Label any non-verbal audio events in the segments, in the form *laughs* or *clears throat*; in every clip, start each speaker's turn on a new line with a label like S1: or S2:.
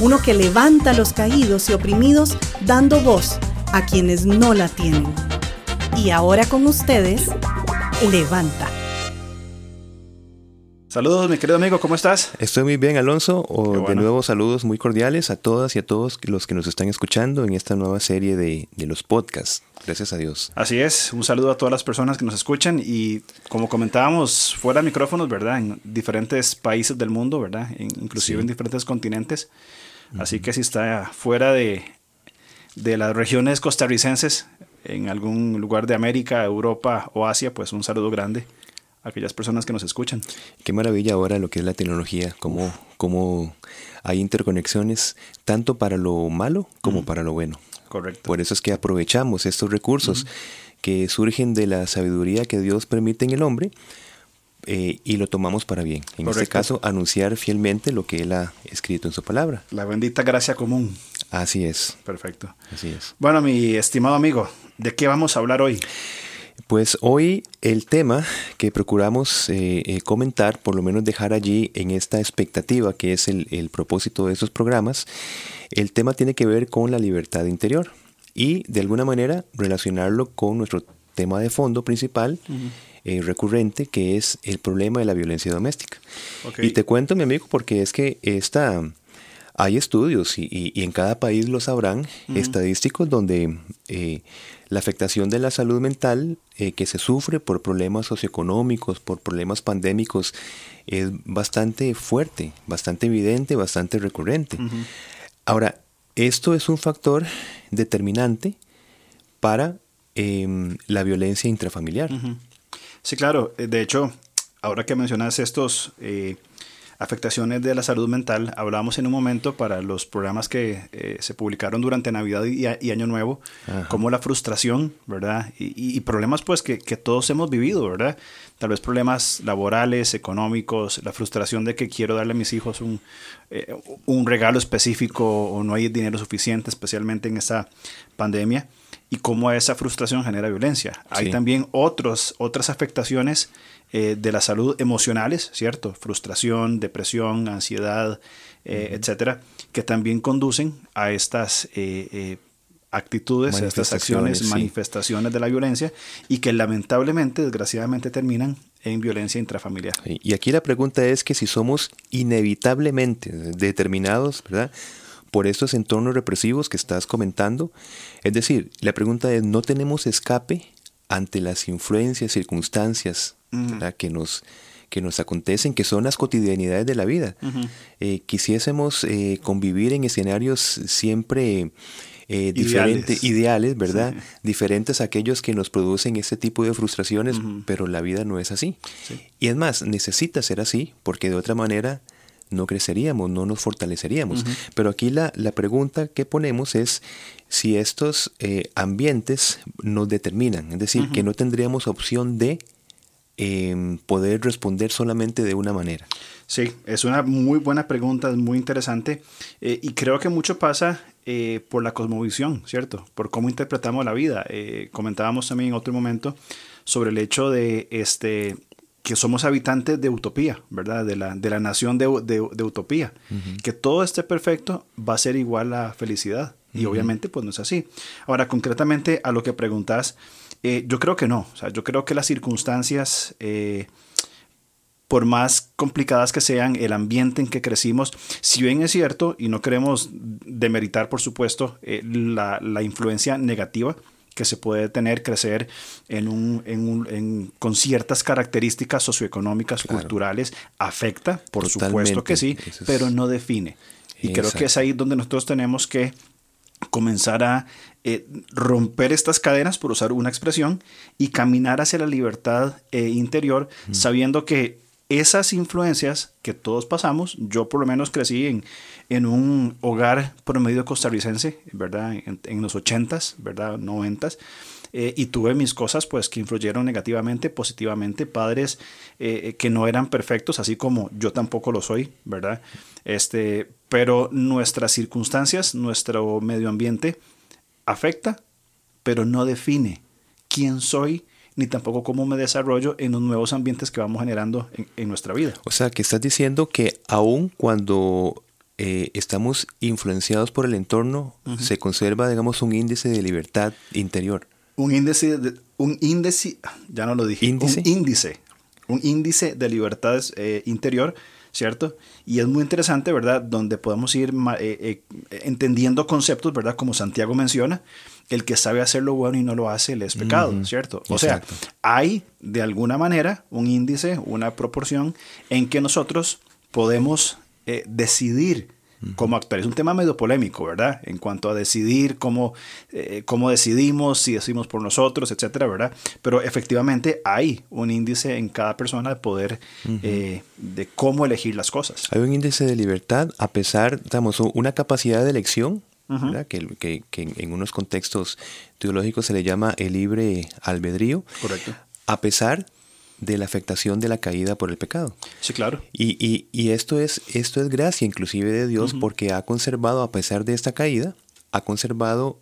S1: uno que levanta a los caídos y oprimidos dando voz a quienes no la tienen. Y ahora con ustedes, Levanta.
S2: Saludos, mi querido amigo, ¿cómo estás?
S3: Estoy muy bien, Alonso. De nuevo, saludos muy cordiales a todas y a todos los que nos están escuchando en esta nueva serie de, los podcasts. Gracias a Dios.
S2: Así es, un saludo a todas las personas que nos escuchan y como comentábamos fuera de micrófonos, ¿verdad? En diferentes países del mundo, ¿verdad? inclusive en diferentes continentes. Así que si está fuera de, de las regiones costarricenses, en algún lugar de América, Europa o Asia, pues un saludo grande aquellas personas que nos escuchan.
S3: Qué maravilla ahora lo que es la tecnología, cómo, cómo hay interconexiones tanto para lo malo como para lo bueno.
S2: Correcto.
S3: Por eso es que aprovechamos estos recursos que surgen de la sabiduría que Dios permite en el hombre eh, y lo tomamos para bien. En este caso, anunciar fielmente lo que Él ha escrito en su palabra.
S2: La bendita gracia común.
S3: Así es.
S2: Perfecto.
S3: Así es.
S2: Bueno, mi estimado amigo, ¿de qué vamos a hablar hoy?
S3: Pues hoy el tema que procuramos eh, eh, comentar, por lo menos dejar allí en esta expectativa que es el, propósito de estos programas, el tema tiene que ver con la libertad interior y de alguna manera relacionarlo con nuestro tema de fondo principal. Eh, recurrente que es el problema de la violencia doméstica. Y te cuento, mi amigo, porque es que esta, hay estudios y, en cada país lo sabrán, estadísticos donde la afectación de la salud mental eh, que se sufre por problemas socioeconómicos, por problemas pandémicos, es bastante fuerte, bastante evidente, bastante recurrente. Ahora, esto es un factor determinante para em, la violencia intrafamiliar.
S2: Sí, claro. Eh, de hecho, ahora que mencionas estos eh, afectaciones de la salud mental, hablábamos en un momento para los programas que eh, se publicaron durante Navidad y, Año Nuevo, como la frustración, ¿verdad? Y, problemas pues que, todos hemos vivido, ¿verdad? Tal vez problemas laborales, económicos, la frustración de que quiero darle a mis hijos un, eh, un regalo específico o no hay dinero suficiente, especialmente en esta pandemia y cómo esa frustración genera violencia. Hay también otros, otras afectaciones eh, de la salud emocionales, ¿cierto? Frustración, depresión, ansiedad, eh, etcétera, que también conducen a estas eh, actitudes, a estas acciones, manifestaciones de la violencia y que lamentablemente, desgraciadamente, terminan en violencia intrafamiliar.
S3: Y aquí la pregunta es que si somos inevitablemente determinados, ¿verdad? Por estos entornos represivos que estás comentando. Es decir, la pregunta es, ¿no tenemos escape ante las influencias, circunstancias que, nos, que nos acontecen, que son las cotidianidades de la vida? Eh, quisiésemos eh, convivir en escenarios siempre... Eh, diferentes, ideales, ¿verdad? Diferentes a aquellos que nos producen este tipo de frustraciones, pero la vida no es así. Y es más, necesita ser así, porque de otra manera no creceríamos, no nos fortaleceríamos. Pero aquí la, la, pregunta que ponemos es si estos eh, ambientes nos determinan, es decir, que no tendríamos opción de em, poder responder solamente de una manera.
S2: Sí, es una muy buena pregunta, es muy interesante eh, y creo que mucho pasa eh, por la cosmovisión, ¿cierto? Por cómo interpretamos la vida. comentábamos también en otro momento sobre el hecho de este, que somos habitantes de utopía, ¿verdad? De la, de la nación de, de, utopía. Que todo esté perfecto va a ser igual a felicidad. Y obviamente pues no es así. Ahora, concretamente a lo que preguntas, eh, yo creo que no. O sea, yo creo que las circunstancias, eh, por más complicadas que sean, el ambiente en que crecimos, si bien es cierto, y no queremos demeritar, por supuesto, eh, la, la influencia negativa que se puede tener, crecer en un, en un, con ciertas características socioeconómicas, culturales, afecta, por supuesto que sí, pero no define. Y creo que es ahí donde nosotros tenemos que comenzar a eh, romper estas cadenas, por usar una expresión, y caminar hacia la libertad eh, interior, sabiendo que esas influencias que todos pasamos, yo por lo menos crecí en, en un hogar promedio costarricense, ¿verdad? En, los 80s, ¿verdad? 90s. Eh, y tuve mis cosas pues que influyeron negativamente, positivamente, padres eh, que no eran perfectos, así como yo tampoco lo soy, ¿verdad? Este, pero nuestras circunstancias, nuestro medio ambiente afecta, pero no define quién soy ni tampoco cómo me desarrollo en los nuevos ambientes que vamos generando en, nuestra vida.
S3: O sea, que estás diciendo que aun cuando eh, estamos influenciados por el entorno, se conserva, digamos, un índice de libertad interior.
S2: Un índice, de, un índice, ya no lo dije, ¿Índice? un índice, un índice de libertad eh, interior, ¿cierto? Y es muy interesante, ¿verdad? Donde podemos ir eh, entendiendo conceptos, ¿verdad? Como Santiago menciona, el que sabe hacer lo bueno y no lo hace, le es pecado, ¿cierto? O sea, hay de alguna manera un índice, una proporción en que nosotros podemos eh, decidir cómo actuar. Es un tema medio polémico, ¿verdad? En cuanto a decidir cómo, eh, cómo decidimos, si decidimos por nosotros, etcétera, ¿verdad? Pero efectivamente hay un índice en cada persona de poder eh, de cómo elegir las cosas.
S3: Hay un índice de libertad a pesar, digamos, una capacidad de elección que, en unos contextos teológicos se le llama el libre albedrío.
S2: Correcto.
S3: A pesar de la afectación de la caída por el pecado.
S2: Sí, claro.
S3: Y, esto, es, esto es gracia inclusive de Dios porque ha conservado, a pesar de esta caída, ha conservado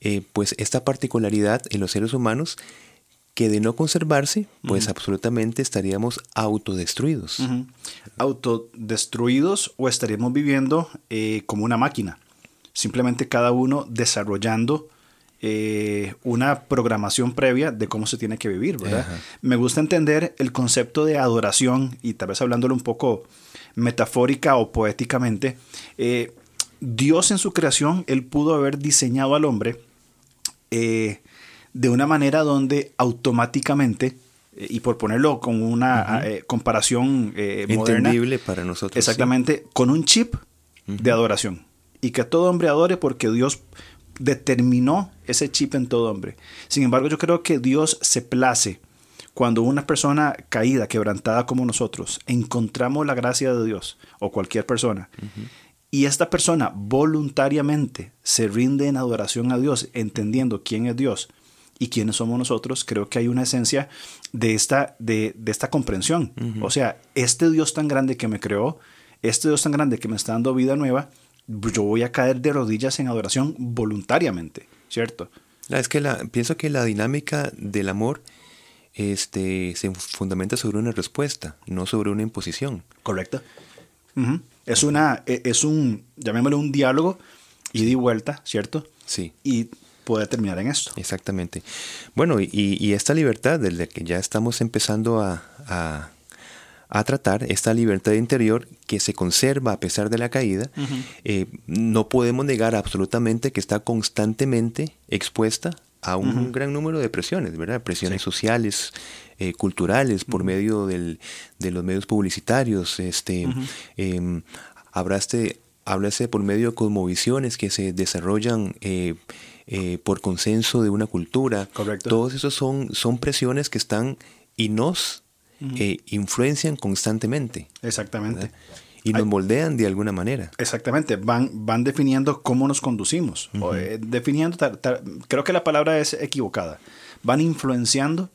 S3: eh, pues esta particularidad en los seres humanos que de no conservarse, pues absolutamente estaríamos autodestruidos.
S2: Autodestruidos o estaríamos viviendo eh, como una máquina simplemente cada uno desarrollando eh, una programación previa de cómo se tiene que vivir, ¿verdad? Me gusta entender el concepto de adoración y tal vez hablándolo un poco metafórica o poéticamente. Eh, Dios en su creación, Él pudo haber diseñado al hombre eh, de una manera donde automáticamente, y por ponerlo con una comparación moderna,
S3: entendible para nosotros.
S2: Exactamente, con un chip de adoración y que todo hombre adore porque Dios determinó ese chip en todo hombre. Sin embargo, yo creo que Dios se place cuando una persona caída, quebrantada como nosotros, encontramos la gracia de Dios o cualquier persona. Y esta persona voluntariamente se rinde en adoración a Dios, entendiendo quién es Dios y quiénes somos nosotros, creo que hay una esencia de esta, de, esta comprensión. O sea, este Dios tan grande que me creó, este Dios tan grande que me está dando vida nueva, yo voy a caer de rodillas en adoración voluntariamente, ¿cierto?
S3: Es que la, pienso que la dinámica del amor este, se fundamenta sobre una respuesta, no sobre una imposición.
S2: Correcto. Es una, e, es un, llamémoslo un diálogo y de vuelta, ¿cierto?
S3: Sí.
S2: Y puede terminar en esto.
S3: Exactamente. Bueno, y, y esta libertad, desde que ya estamos empezando a a tratar, esta libertad interior que se conserva a pesar de la caída, eh, no podemos negar absolutamente que está constantemente expuesta a un gran número de presiones, ¿verdad? Presiones sociales, eh, culturales, por medio del, de los medios publicitarios, este, eh, hablaste, por medio de cosmovisiones que se desarrollan eh, por consenso de una cultura.
S2: Correcto.
S3: Todos esos son, son presiones que están y nos eh, influencian constantemente.
S2: Exactamente.
S3: Y nos moldean de alguna manera.
S2: Exactamente, van, van definiendo cómo nos conducimos. Eh, definiendo, creo que la palabra es equivocada. Van influenciando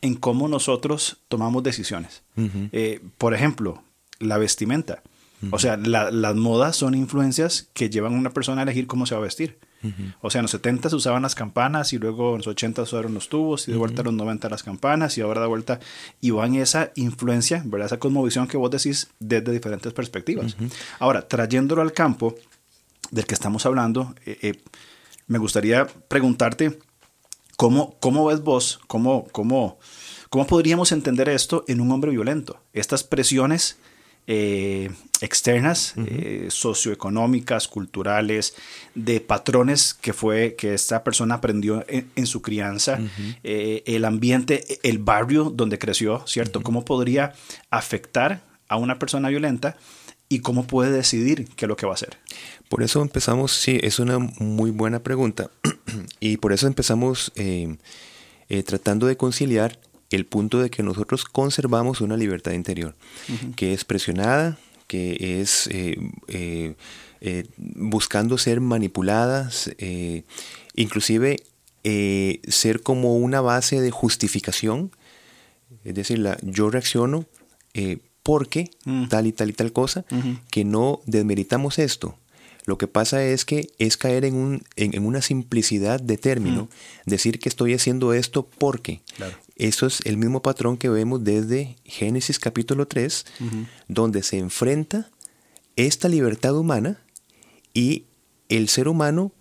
S2: en cómo nosotros tomamos decisiones. Eh, por ejemplo, la vestimenta. O sea, las modas son influencias que llevan a una persona a elegir cómo se va a vestir. O sea, en los 70 se usaban las campanas y luego en los 80 se usaron los tubos y de vuelta en los 90 las campanas y ahora de vuelta y van esa influencia, ¿verdad? Esa cosmovisión que vos decís desde diferentes perspectivas. Ahora, trayéndolo al campo del que estamos hablando, eh, eh, me gustaría preguntarte cómo, cómo ves vos, cómo, cómo, cómo podríamos entender esto en un hombre violento, estas presiones eh, externas, eh, socioeconómicas, culturales, de patrones que fue que esta persona aprendió en, su crianza, eh, el ambiente, el barrio donde creció, ¿cierto? ¿Cómo podría afectar a una persona violenta y cómo puede decidir qué es lo que va a hacer?
S3: Por eso empezamos, sí, es una muy buena pregunta *clears throat* y por eso empezamos tratando de conciliar el punto de que nosotros conservamos una libertad interior, que es presionada, que es eh, eh, eh, buscando ser manipuladas, inclusive ser como una base de justificación, es decir, la, yo reacciono porque mm. tal y tal y tal cosa, que no desmeritamos esto. Lo que pasa es que es caer en, un, en, una simplicidad de término, decir que estoy haciendo esto porque. Eso es el mismo patrón que vemos desde Génesis capítulo 3, donde se enfrenta esta libertad humana y el ser humano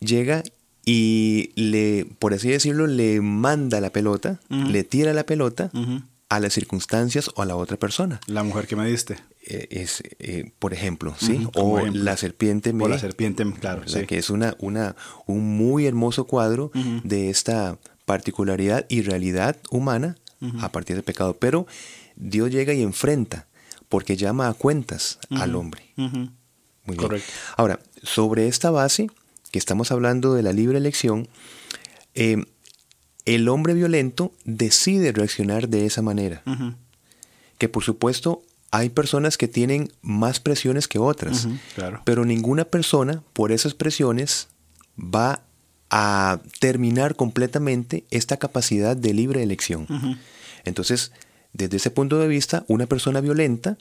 S3: llega y le, por así decirlo, le manda la pelota, le tira la pelota a las circunstancias o a la otra persona.
S2: La mujer que me diste.
S3: Eh, es, eh, por ejemplo, ¿sí? o la serpiente.
S2: o la serpiente, claro.
S3: Sí. Que es una, una, un muy hermoso cuadro de esta particularidad y realidad humana a partir del pecado. Pero Dios llega y enfrenta, porque llama a cuentas al hombre. Muy Correcto. Ahora, sobre esta base, que estamos hablando de la libre elección, eh, el hombre violento decide reaccionar de esa manera. Que por supuesto hay personas que tienen más presiones que otras, pero ninguna persona por esas presiones va a terminar completamente esta capacidad de libre elección. Entonces, desde ese punto de vista, una persona violenta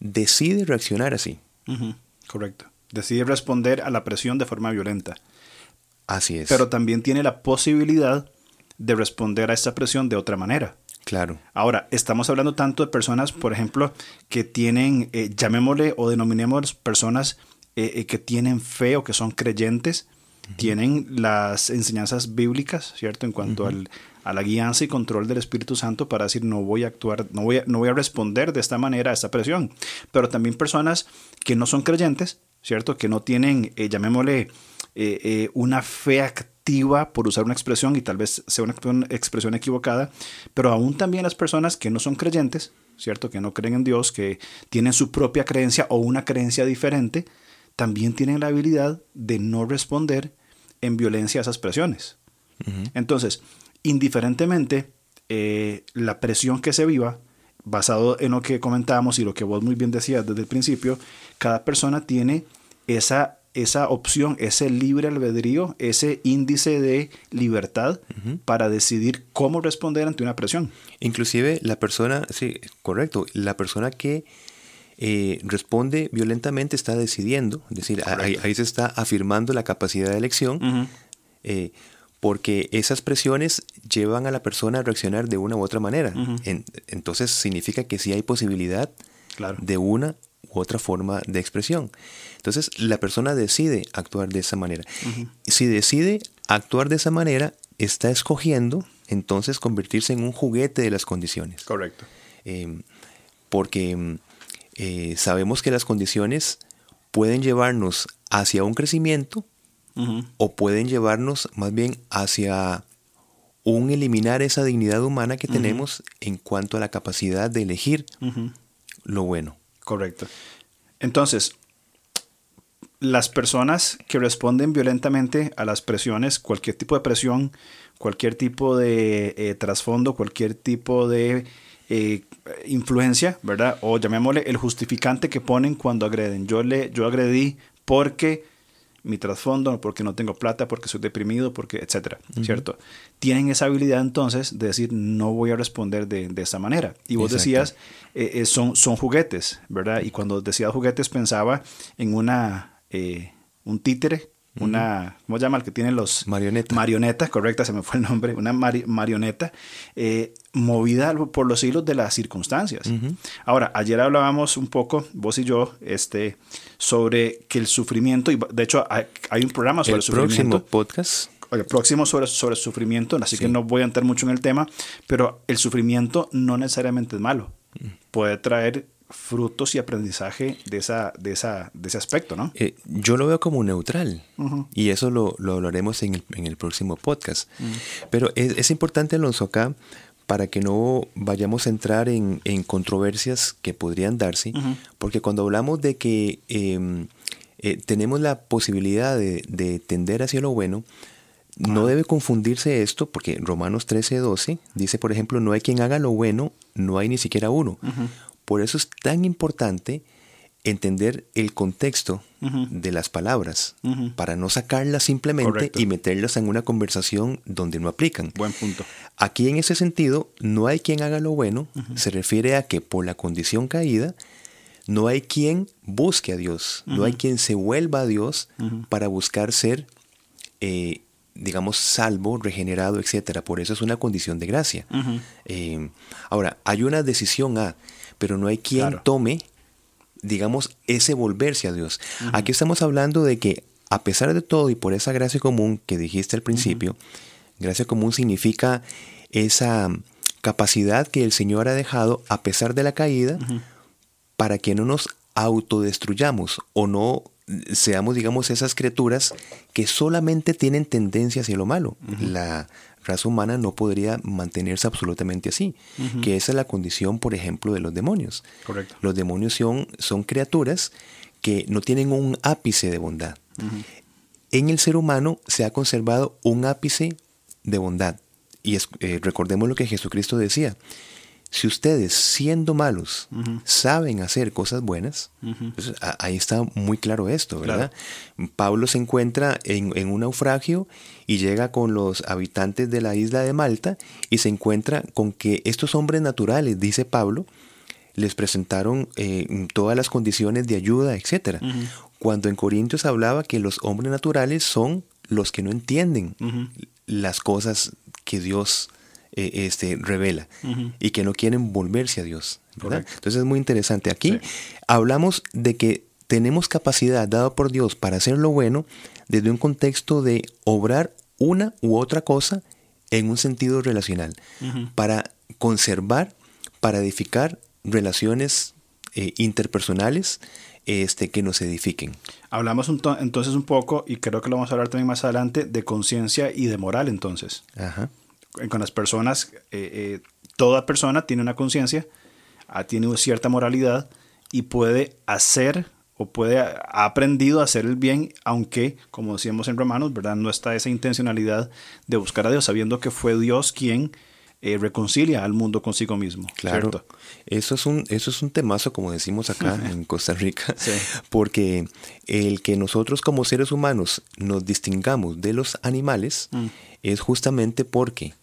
S3: decide reaccionar así.
S2: Correcto. Decide responder a la presión de forma violenta.
S3: Así es.
S2: Pero también tiene la posibilidad de responder a esta presión de otra manera.
S3: Claro.
S2: Ahora, estamos hablando tanto de personas, por ejemplo, que tienen, eh, llamémosle o denominemos personas eh, eh, que tienen fe o que son creyentes, tienen las enseñanzas bíblicas, ¿cierto? En cuanto al, a la guianza y control del Espíritu Santo para decir, no voy a actuar, no voy a, no voy a responder de esta manera a esta presión. Pero también personas que no son creyentes, ¿cierto? Que no tienen, llamémosle, una fe activa por usar una expresión y tal vez sea una expresión equivocada, pero aún también las personas que no son creyentes, ¿cierto? Que no creen en Dios, que tienen su propia creencia o una creencia diferente, también tienen la habilidad de no responder en violencia a esas presiones. Entonces, indiferentemente eh, la presión que se viva, basado en lo que comentábamos y lo que vos muy bien decías desde el principio, cada persona tiene esa esa opción, ese libre albedrío, ese índice de libertad para decidir cómo responder ante una presión.
S3: Inclusive la persona, sí, correcto, la persona que eh, responde violentamente está decidiendo, es decir, ahí, se está afirmando la capacidad de elección, eh, porque esas presiones llevan a la persona a reaccionar de una u otra manera. entonces significa que sí hay posibilidad de una u otra forma de expresión. Entonces la persona decide actuar de esa manera. Si decide actuar de esa manera, está escogiendo entonces convertirse en un juguete de las condiciones.
S2: Correcto.
S3: Em, porque em, eh, sabemos que las condiciones pueden llevarnos hacia un crecimiento o pueden llevarnos más bien hacia un eliminar esa dignidad humana que tenemos en cuanto a la capacidad de elegir lo bueno.
S2: Correcto. Entonces, las personas que responden violentamente a las presiones, cualquier tipo de presión, cualquier tipo de eh, trasfondo, cualquier tipo de eh, influencia, ¿verdad? O llamémosle el justificante que ponen cuando agreden. Yo, le, yo agredí porque mi trasfondo, porque no tengo plata, porque soy deprimido, porque, etcétera, ¿cierto? Tienen esa habilidad entonces de decir, no voy a responder de, de esa manera. Y vos decías, eh, son, son juguetes, ¿verdad? Y cuando decías juguetes pensaba en una eh, un títere, una, ¿cómo se llama? El que tiene los...
S3: Marioneta.
S2: Marioneta, correcta, se me fue el nombre, una marioneta eh, movida por los hilos de las circunstancias. Ahora, ayer hablábamos un poco, vos y yo, este, sobre que el sufrimiento, y de hecho hay, un programa sobre el, sufrimiento.
S3: próximo podcast.
S2: El próximo sobre, sobre sufrimiento, así que no voy a entrar mucho en el tema, pero el sufrimiento no necesariamente es malo. Puede traer frutos y aprendizaje de, esa, de, esa, de ese aspecto, ¿no?
S3: Eh, yo lo veo como neutral y eso lo, lo hablaremos en el, en el, próximo podcast. Pero es, es, importante, Alonso, acá, para que no vayamos a entrar en, en controversias que podrían darse, porque cuando hablamos de que em, eh, tenemos la posibilidad de, de, tender hacia lo bueno, no debe confundirse esto porque Romanos 13, 12 dice, por ejemplo, no hay quien haga lo bueno, no hay ni siquiera uno. Por eso es tan importante entender el contexto de las palabras para no sacarlas simplemente y meterlas en una conversación donde no aplican.
S2: Buen punto.
S3: Aquí en ese sentido, no hay quien haga lo bueno, se refiere a que por la condición caída, no hay quien busque a Dios, no hay quien se vuelva a Dios para buscar ser eh, digamos, salvo, regenerado, etcétera. Por eso es una condición de gracia. Eh, ahora, hay una decisión A, pero no hay quien tome, digamos, ese volverse a Dios. Aquí estamos hablando de que, a pesar de todo y por esa gracia común que dijiste al principio, gracia común significa esa capacidad que el Señor ha dejado, a pesar de la caída, para que no nos autodestruyamos o no seamos, digamos, esas criaturas que solamente tienen tendencia hacia lo malo. La raza humana no podría mantenerse absolutamente así, que esa es la condición, por ejemplo, de los demonios.
S2: Correcto.
S3: Los demonios son, son criaturas que no tienen un ápice de bondad. En el ser humano se ha conservado un ápice de bondad. Y eh, recordemos lo que Jesucristo decía, si ustedes, siendo malos, saben hacer cosas buenas, pues, ahí está muy claro esto, ¿verdad? Pablo se encuentra en, un naufragio y llega con los habitantes de la isla de Malta y se encuentra con que estos hombres naturales, dice Pablo, les presentaron eh, todas las condiciones de ayuda, etc. Cuando en Corintios hablaba que los hombres naturales son los que no entienden las cosas que Dios eh, este, revela y que no quieren volverse a Dios. Entonces es muy interesante. Aquí hablamos de que tenemos capacidad dada por Dios para hacer lo bueno desde un contexto de obrar una u otra cosa en un sentido relacional, para conservar, para edificar relaciones eh, interpersonales este, que nos edifiquen.
S2: Hablamos entonces un poco, y creo que lo vamos a hablar también más adelante, de conciencia y de moral entonces. Ajá con las personas, eh, eh, toda persona tiene una conciencia, ah, tiene cierta moralidad y puede hacer o puede ha aprendido a hacer el bien, aunque, como decíamos en Romanos, ¿verdad? No está esa intencionalidad de buscar a Dios, sabiendo que fue Dios quien eh, reconcilia al mundo consigo mismo.
S3: Claro. Eso es un, eso es un temazo, como decimos acá *laughs* en Costa Rica, porque el que nosotros como seres humanos nos distingamos de los animales mm. es justamente porque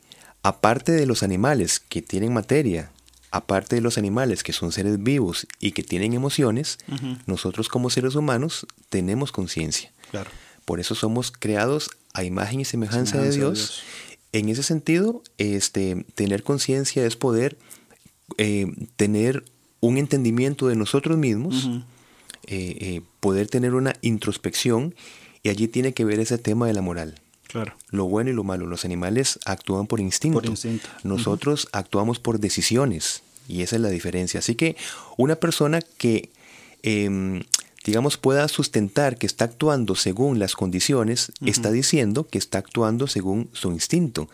S3: aparte de los animales que tienen materia, aparte de los animales que son seres vivos y que tienen emociones, nosotros como seres humanos tenemos conciencia.
S2: Claro.
S3: Por eso somos creados a imagen y semejanza, de, Dios. En ese sentido, este, tener conciencia es poder eh, tener un entendimiento de nosotros mismos, eh, eh, poder tener una introspección, y allí tiene que ver ese tema de la moral.
S2: Claro.
S3: Lo bueno y lo malo. Los animales actúan por instinto. Nosotros actuamos por decisiones. Y esa es la diferencia. Así que una persona que, em, digamos, pueda sustentar que está actuando según las condiciones, está diciendo que está actuando según su instinto.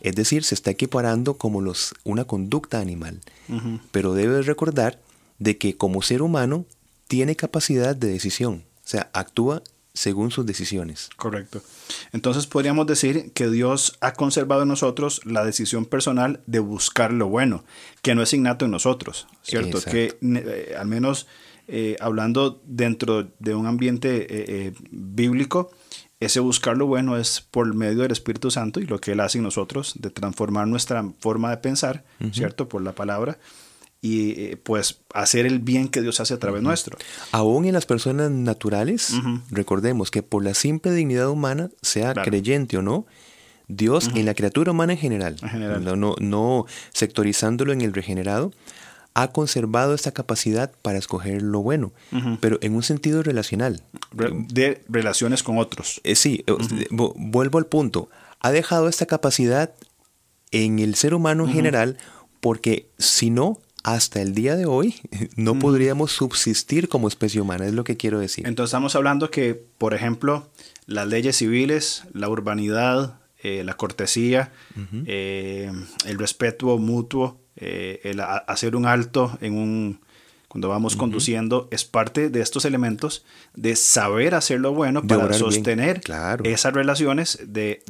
S3: Es decir, se está equiparando como los, una conducta animal. Pero debe recordar de que como ser humano tiene capacidad de decisión. O sea, actúa según sus decisiones.
S2: Correcto. Entonces podríamos decir que Dios ha conservado en nosotros la decisión personal de buscar lo bueno, que no es innato en nosotros, ¿cierto? Que eh, al menos eh, hablando dentro de un ambiente eh, bíblico, ese buscar lo bueno es por medio del Espíritu Santo y lo que Él hace en nosotros, de transformar nuestra forma de pensar, ¿cierto? Por la palabra y eh, pues hacer el bien que Dios hace a través nuestro.
S3: Aún en las personas naturales, recordemos que por la simple dignidad humana, sea creyente o no, Dios en la criatura humana en general, No, no, sectorizándolo en el regenerado, ha conservado esta capacidad para escoger lo bueno, pero en un sentido relacional.
S2: de relaciones con otros.
S3: Eh, sí, eh, vuelvo al punto. Ha dejado esta capacidad en el ser humano en general porque si no, hasta el día de hoy *laughs* no podríamos subsistir como especie humana, es lo que quiero decir.
S2: Entonces estamos hablando que, por ejemplo, las leyes civiles, la urbanidad, eh, la cortesía, eh, el respeto mutuo, eh, el hacer un alto en un cuando vamos conduciendo, es parte de estos elementos de saber hacer lo bueno para sostener esas relaciones de,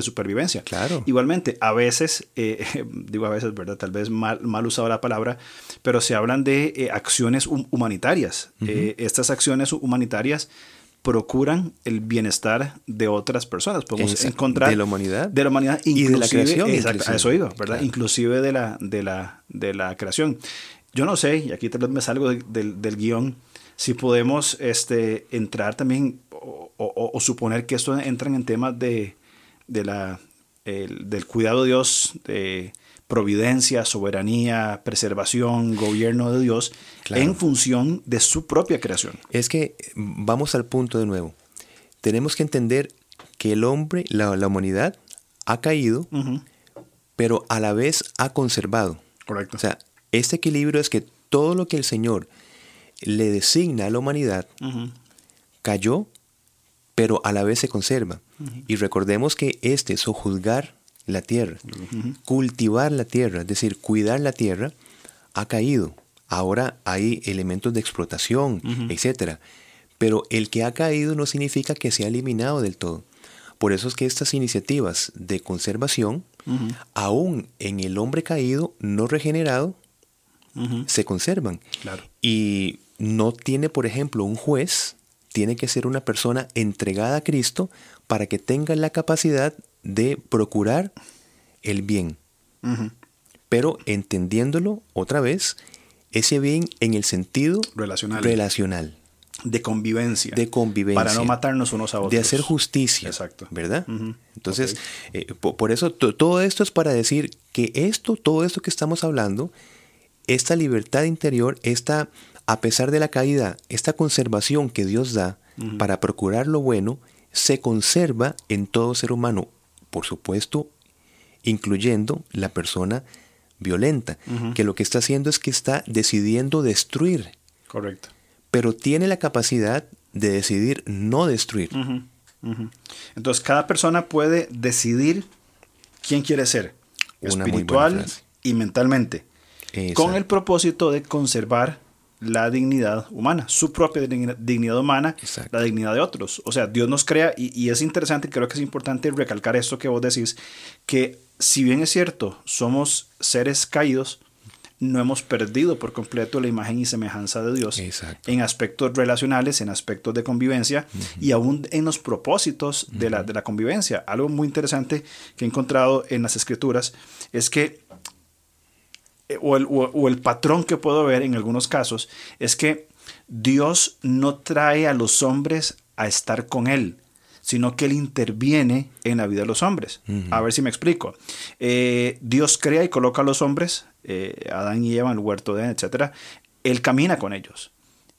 S2: supervivencia.
S3: Claro.
S2: Igualmente, a veces, eh, *laughs* digo a veces, ¿verdad? Tal vez mal, mal usado la palabra, pero se hablan de eh, acciones humanitarias. Eh, estas acciones humanitarias procuran el bienestar de otras personas. Podemos encontrar
S3: de la humanidad,
S2: de la humanidad
S3: y de la creación,
S2: a eso iba, ¿verdad? Inclusive de la, de la, de la creación yo no sé, y aquí tal vez me salgo del guion, si podemos este, entrar también o, suponer que esto entran en temas de, la, del cuidado de Dios, de providencia, soberanía, preservación, gobierno de Dios, en función de su propia creación.
S3: Es que vamos al punto de nuevo. Tenemos que entender que el hombre, la, humanidad, ha caído, pero a la vez ha conservado.
S2: Correcto.
S3: O sea, este equilibrio es que todo lo que el Señor le designa a la humanidad cayó, pero a la vez se conserva. Y recordemos que este es juzgar la tierra, cultivar la tierra, es decir, cuidar la tierra, ha caído. Ahora hay elementos de explotación, etc. Pero el que ha caído no significa que se ha eliminado del todo. Por eso es que estas iniciativas de conservación, aún en el hombre caído, no regenerado, se conservan. Y no tiene, por ejemplo, un juez, tiene que ser una persona entregada a Cristo para que tenga la capacidad de procurar el bien. Pero entendiéndolo otra vez, ese bien en el sentido
S2: relacional.
S3: relacional.
S2: De convivencia.
S3: De convivencia.
S2: Para no matarnos unos a otros.
S3: De hacer justicia.
S2: Exacto.
S3: ¿Verdad? Entonces, eh, por, eso todo esto es para decir que esto, todo esto que estamos hablando, esta libertad interior, esta, a pesar de la caída, esta conservación que Dios da para procurar lo bueno, se conserva en todo ser humano, por supuesto, incluyendo la persona violenta, que lo que está haciendo es que está decidiendo destruir.
S2: Correcto.
S3: Pero tiene la capacidad de decidir no destruir.
S2: Entonces, cada persona puede decidir quién quiere ser, espiritual y mentalmente con el propósito de conservar la dignidad humana, su propia dignidad humana, la dignidad de otros. O sea, Dios nos crea y, es interesante, creo que es importante recalcar esto que vos decís, que si bien es cierto, somos seres caídos, no hemos perdido por completo la imagen y semejanza de Dios en aspectos relacionales, en aspectos de convivencia y aún en los propósitos de, la, de la convivencia. Algo muy interesante que he encontrado en las escrituras es que eh, o el, patrón que puedo ver en algunos casos es que Dios no trae a los hombres a estar con Él, sino que Él interviene en la vida de los hombres. A ver si me explico. Eh, Dios crea y coloca a los hombres, eh, Adán y Eva en el huerto de etc. Él camina con ellos.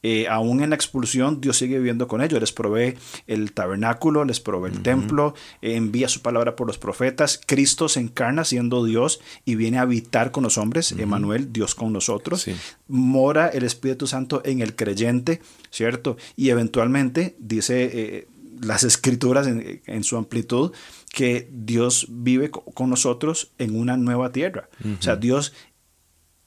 S2: Eh, aún en la expulsión, Dios sigue viviendo con ellos. Les provee el tabernáculo, les provee el templo, eh, envía su palabra por los profetas. Cristo se encarna siendo Dios y viene a habitar con los hombres. Emanuel, Dios con nosotros. Mora el Espíritu Santo en el creyente, ¿cierto? Y eventualmente, dice eh, las escrituras en, su amplitud, que Dios vive con nosotros en una nueva tierra. O sea, Dios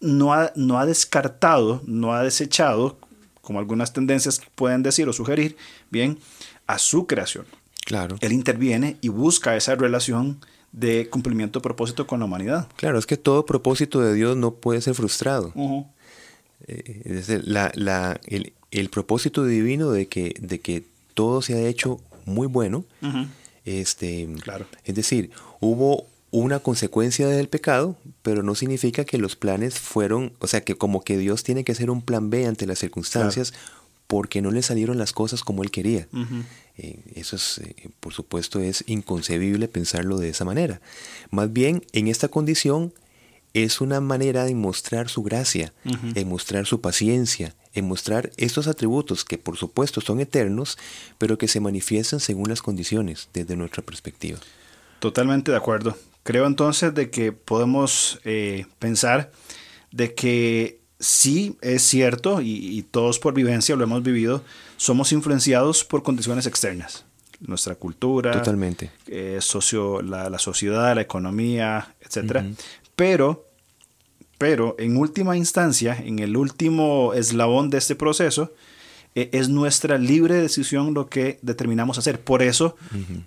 S2: no ha, no ha descartado, no ha desechado como algunas tendencias pueden decir o sugerir, bien, a su creación.
S3: Claro.
S2: Él interviene y busca esa relación de cumplimiento de propósito con la humanidad.
S3: Claro, es que todo propósito de Dios no puede ser frustrado. Eh, la, el, propósito divino de que, de que todo se ha hecho muy bueno, este,
S2: claro.
S3: es decir, hubo una consecuencia del pecado, pero no significa que los planes fueron, o sea, que como que Dios tiene que hacer un plan B ante las circunstancias porque no le salieron las cosas como él quería. Eh, eso es, eh, por supuesto, es inconcebible pensarlo de esa manera. Más bien, en esta condición es una manera de mostrar su gracia, de mostrar su paciencia, en mostrar estos atributos que por supuesto son eternos, pero que se manifiestan según las condiciones desde nuestra perspectiva.
S2: Totalmente de acuerdo. Creo entonces de que podemos eh, pensar de que sí es cierto, y, todos por vivencia lo hemos vivido, somos influenciados por condiciones externas. Nuestra cultura,
S3: Totalmente.
S2: Eh, socio, la, sociedad, la economía, etc. Pero, pero en última instancia, en el último eslabón de este proceso, eh, es nuestra libre decisión lo que determinamos hacer. Por eso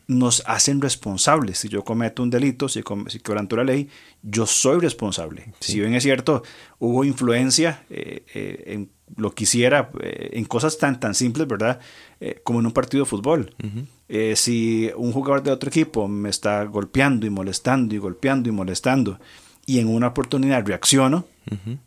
S2: nos hacen responsables. Si yo cometo un delito, si, si quebranto la ley, yo soy responsable. Si bien es cierto, hubo influencia eh, eh, en lo que hiciera, en cosas tan, tan simples, ¿verdad? como en un partido de fútbol. si un jugador de otro equipo me está golpeando y molestando y golpeando y molestando, y en una oportunidad reacciono,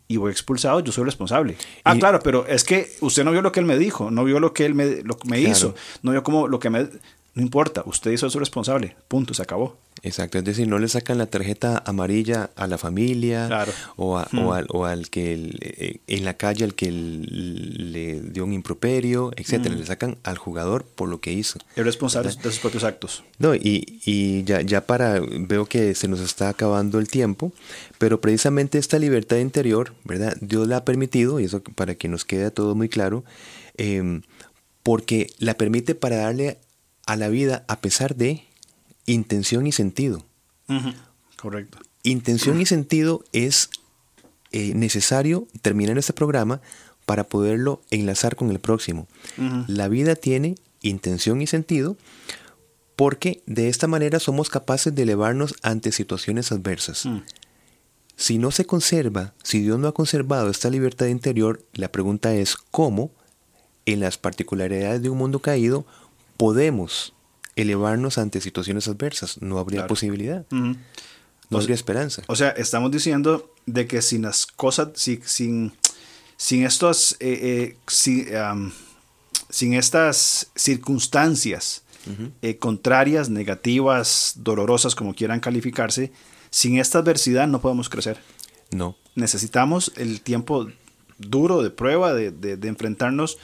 S2: y voy expulsado, yo soy responsable. Ah, claro, pero es que usted no vio lo que él me dijo, no vio lo que él me, lo hizo, no vio cómo lo que me... No importa, usted hizo su responsable, punto, se acabó.
S3: Exacto, es decir, no le sacan la tarjeta amarilla a la familia o, o, al, o, al, que eh, en la calle al que le dio un improperio, etcétera, le sacan al jugador por lo que hizo.
S2: Es responsable de sus propios actos.
S3: No, y, y ya, ya para, veo que se nos está acabando el tiempo, pero precisamente esta libertad interior, ¿verdad? Dios la ha permitido, y eso para que nos quede todo muy claro, em, porque la permite para darle a la vida a pesar de intención y sentido.
S2: Correcto.
S3: Intención y sentido es eh, necesario terminar este programa para poderlo enlazar con el próximo. La vida tiene intención y sentido porque de esta manera somos capaces de elevarnos ante situaciones adversas. Mm. Si no se conserva, si Dios no ha conservado esta libertad interior, la pregunta es cómo, en las particularidades de un mundo caído, podemos elevarnos ante situaciones adversas. No habría posibilidad. No habría esperanza.
S2: O sea, estamos diciendo de que sin las cosas, sin, sin, estos, eh, eh, sin, estas circunstancias eh, contrarias, negativas, dolorosas, como quieran calificarse, sin esta adversidad no podemos crecer.
S3: No.
S2: Necesitamos el tiempo duro de prueba, de, de enfrentarnos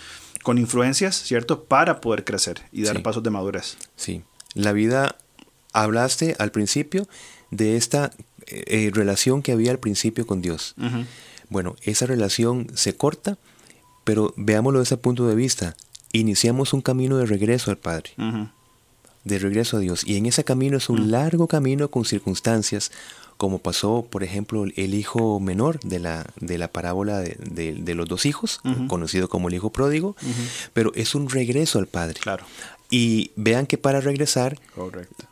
S2: con influencias, ¿cierto? Para poder crecer y dar pasos de madurez.
S3: Sí. La vida, hablaste al principio de esta eh, eh, relación que había al principio con Dios. Bueno, esa relación se corta, pero veámoslo desde ese punto de vista. Iniciamos un camino de regreso al Padre. De regreso a Dios. Y en ese camino es un largo camino con circunstancias, como pasó, por ejemplo, el hijo menor de la, de la parábola de, los dos hijos, conocido como el hijo pródigo, pero es un regreso al Padre.
S2: Claro.
S3: Y vean que para regresar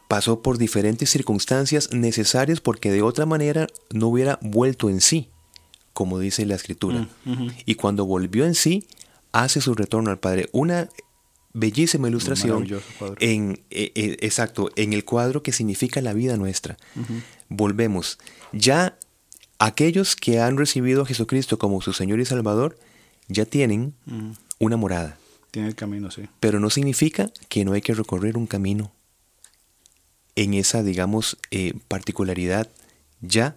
S3: pasó por diferentes circunstancias necesarias porque de otra manera no hubiera vuelto en sí, como dice la escritura. Mm, y cuando volvió en sí, hace su retorno al Padre. Una bellísima ilustración en e, e, exacto en el cuadro que significa la vida nuestra volvemos. Ya aquellos que han recibido a Jesucristo como su Señor y Salvador ya tienen una morada.
S2: Tiene el camino sí.
S3: Pero no significa que no hay que recorrer un camino en esa digamos eh, particularidad ya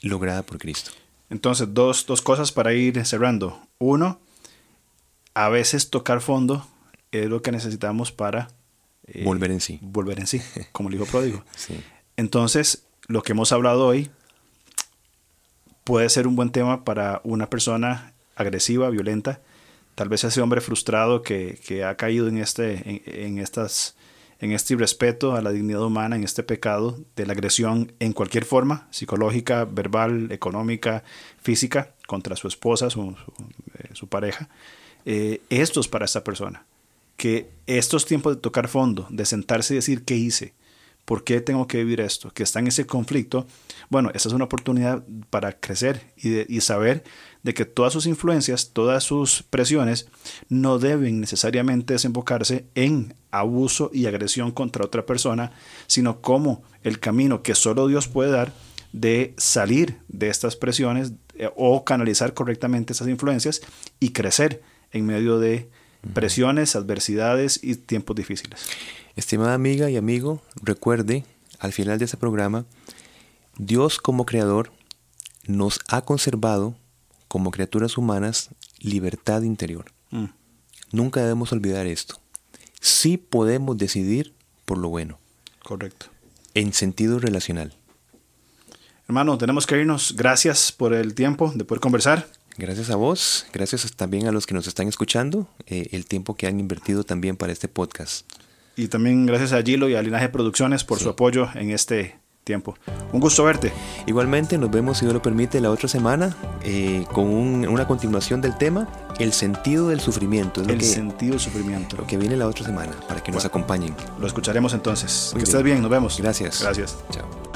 S3: lograda por Cristo.
S2: Entonces dos, dos cosas para ir cerrando. Uno a veces tocar fondo es lo que necesitamos para
S3: eh, volver en sí.
S2: Volver en sí, como el hijo pródigo. *laughs* Entonces, lo que hemos hablado hoy puede ser un buen tema para una persona agresiva, violenta, tal vez ese hombre frustrado que, ha caído en este, en, estas, en este irrespeto a la dignidad humana, en este pecado de la agresión en cualquier forma, psicológica, verbal, económica, física, contra su esposa, su, su, eh, pareja. Eh, esto es para esta persona. Que estos tiempos de tocar fondo, de sentarse y decir qué hice, por qué tengo que vivir esto, que está en ese conflicto, bueno, esa es una oportunidad para crecer y, saber de que todas sus influencias, todas sus presiones no deben necesariamente desembocarse en abuso y agresión contra otra persona, sino como el camino que solo Dios puede dar de salir de estas presiones eh, o canalizar correctamente esas influencias y crecer en medio de presiones, adversidades y tiempos difíciles.
S3: Estimada amiga y amigo, recuerde al final de este programa, Dios como creador nos ha conservado como criaturas humanas libertad interior. Mm. Nunca debemos olvidar esto. Sí podemos decidir por lo bueno.
S2: Correcto.
S3: En sentido relacional.
S2: Hermano, tenemos que irnos. Gracias por el tiempo de poder conversar.
S3: Gracias a vos, gracias también a los que nos están escuchando, eh, el tiempo que han invertido también para este podcast.
S2: Y también gracias a Gilo y a Linaje Producciones por su apoyo en este tiempo. Un gusto verte.
S3: Igualmente, nos vemos, si Dios lo permite, la otra semana eh, con una continuación del tema, el sentido del sufrimiento.
S2: el sentido del sufrimiento.
S3: Lo que viene la otra semana, para que nos acompañen.
S2: Lo escucharemos entonces. que estés bien, nos vemos.
S3: Gracias.
S2: Gracias.
S3: Chao.